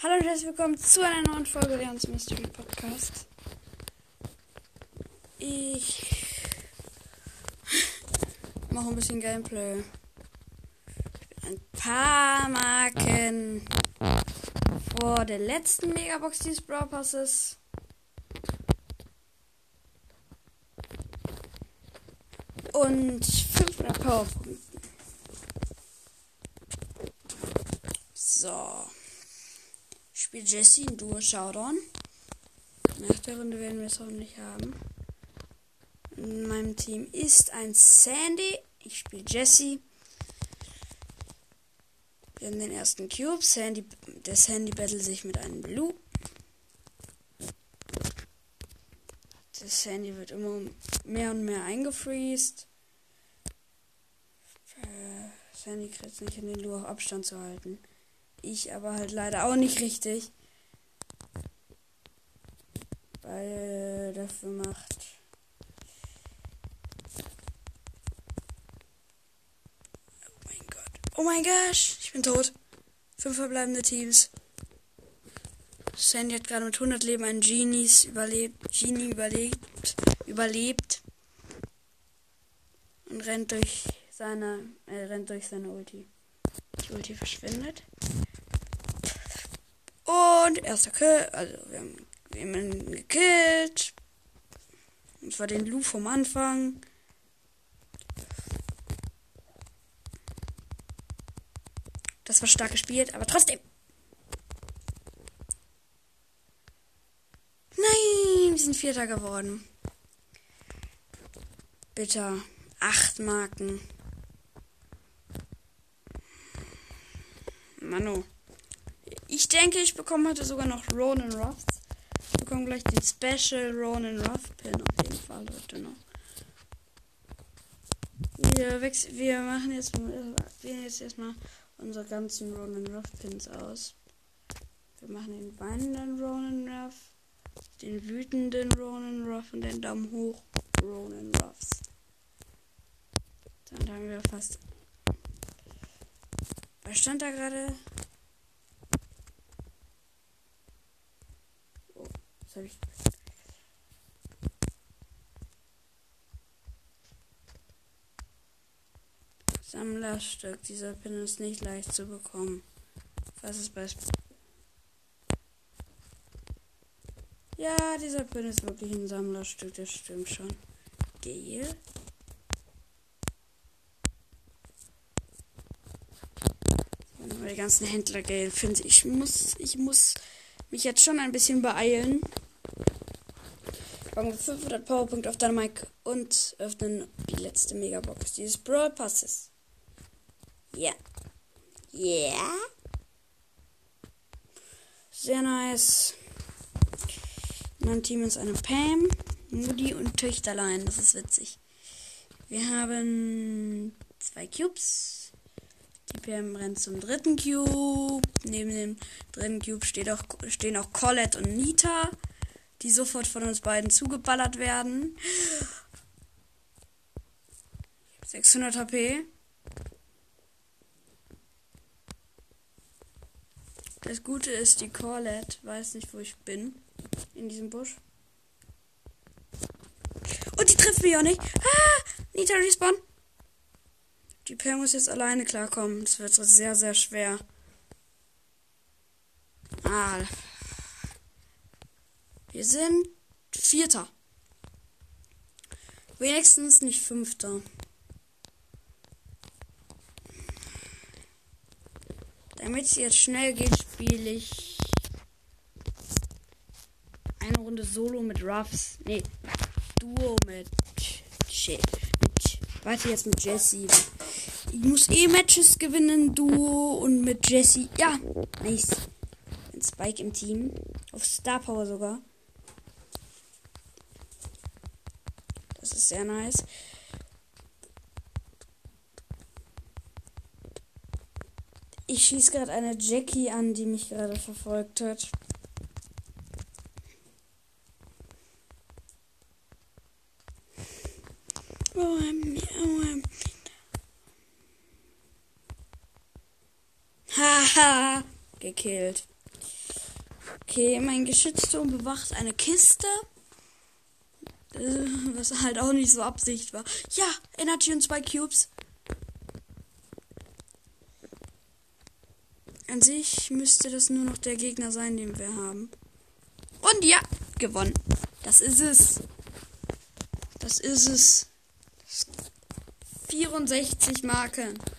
Hallo und herzlich willkommen zu einer neuen Folge Leons Mystery Podcast. Ich mache ein bisschen Gameplay. Ein paar Marken vor der letzten Megabox dieses Brawl Passes. Und 500 Powerpunkten. So. Ich spiele Jesse in Duo Showdown. Nach der Runde werden wir es hoffentlich haben. In meinem Team ist ein Sandy. Ich spiele Jesse. Wir haben den ersten Cube. Sandy, der Sandy battle sich mit einem Blue. Der Sandy wird immer mehr und mehr eingefriest. Äh, Sandy kriegt es nicht in den Lu auf Abstand zu halten. Ich aber halt leider auch nicht richtig. Weil dafür macht. Oh mein Gott. Oh mein Gosh. Ich bin tot. Fünf verbleibende Teams. Sandy hat gerade mit 100 Leben einen Genies überlebt. Genie überlebt. Überlebt. Und rennt durch seine. Er äh, rennt durch seine Ulti. Die Ulti verschwindet. Und erster Kill. Also wir haben, ihn gekillt. Und zwar den Lu vom Anfang. Das war stark gespielt, aber trotzdem. Nein, wir sind Vierter geworden. Bitter. Acht Marken. Mano. Ich denke, ich bekomme heute sogar noch Ronan Ruffs. Ich bekomme gleich den Special Ronan Ruff Pin auf jeden Fall heute noch. Wir, wir machen jetzt, wählen jetzt erstmal unsere ganzen Ronan Ruff Pins aus. Wir machen den weinenden Ronan Ruff, den wütenden Ronan Ruff und den Daumen hoch Ronan Ruffs. Dann haben wir fast. Was stand da gerade? Was habe ich. Sammlerstück. Dieser Pin ist nicht leicht zu bekommen. Was ist bei Ja, dieser Pin ist wirklich ein Sammlerstück, das stimmt schon. Geil. die ganzen Händler Geld finde ich muss ich muss mich jetzt schon ein bisschen beeilen. Brauchen 500 Powerpunkte auf Dynamike und öffnen die letzte Megabox dieses Brawl Passes. Ja. Yeah. Yeah. Sehr nice. Mein Team ist eine Pam, Moody und Töchterlein. Das ist witzig. Wir haben zwei Cubes, die PM rennt zum dritten Cube. Neben dem dritten Cube auch, stehen auch Colette und Nita, die sofort von uns beiden zugeballert werden. 600 HP. Das Gute ist, die Colette weiß nicht, wo ich bin. In diesem Busch. Und die trifft mich auch nicht. Ah, Nita respawn. Die Per muss jetzt alleine klarkommen. Das wird sehr, sehr schwer. Ah. Wir sind Vierter. Wenigstens nicht Fünfter. Damit es jetzt schnell geht, spiele ich eine Runde Solo mit Ruffs. Nee, Duo mit. Shit. Warte jetzt mit Jesse. Ich muss eh Matches gewinnen, Duo und mit Jesse. Ja, nice. Ein Spike im Team. Auf Star Power sogar. Das ist sehr nice. Ich schieße gerade eine Jackie an, die mich gerade verfolgt hat. Oh, oh, Haha, gekillt. Okay, mein Geschützturm bewacht eine Kiste. Äh, was halt auch nicht so Absicht war. Ja, Energy und zwei Cubes. An sich müsste das nur noch der Gegner sein, den wir haben. Und ja, gewonnen. Das ist es. Das ist es. 64 Marken.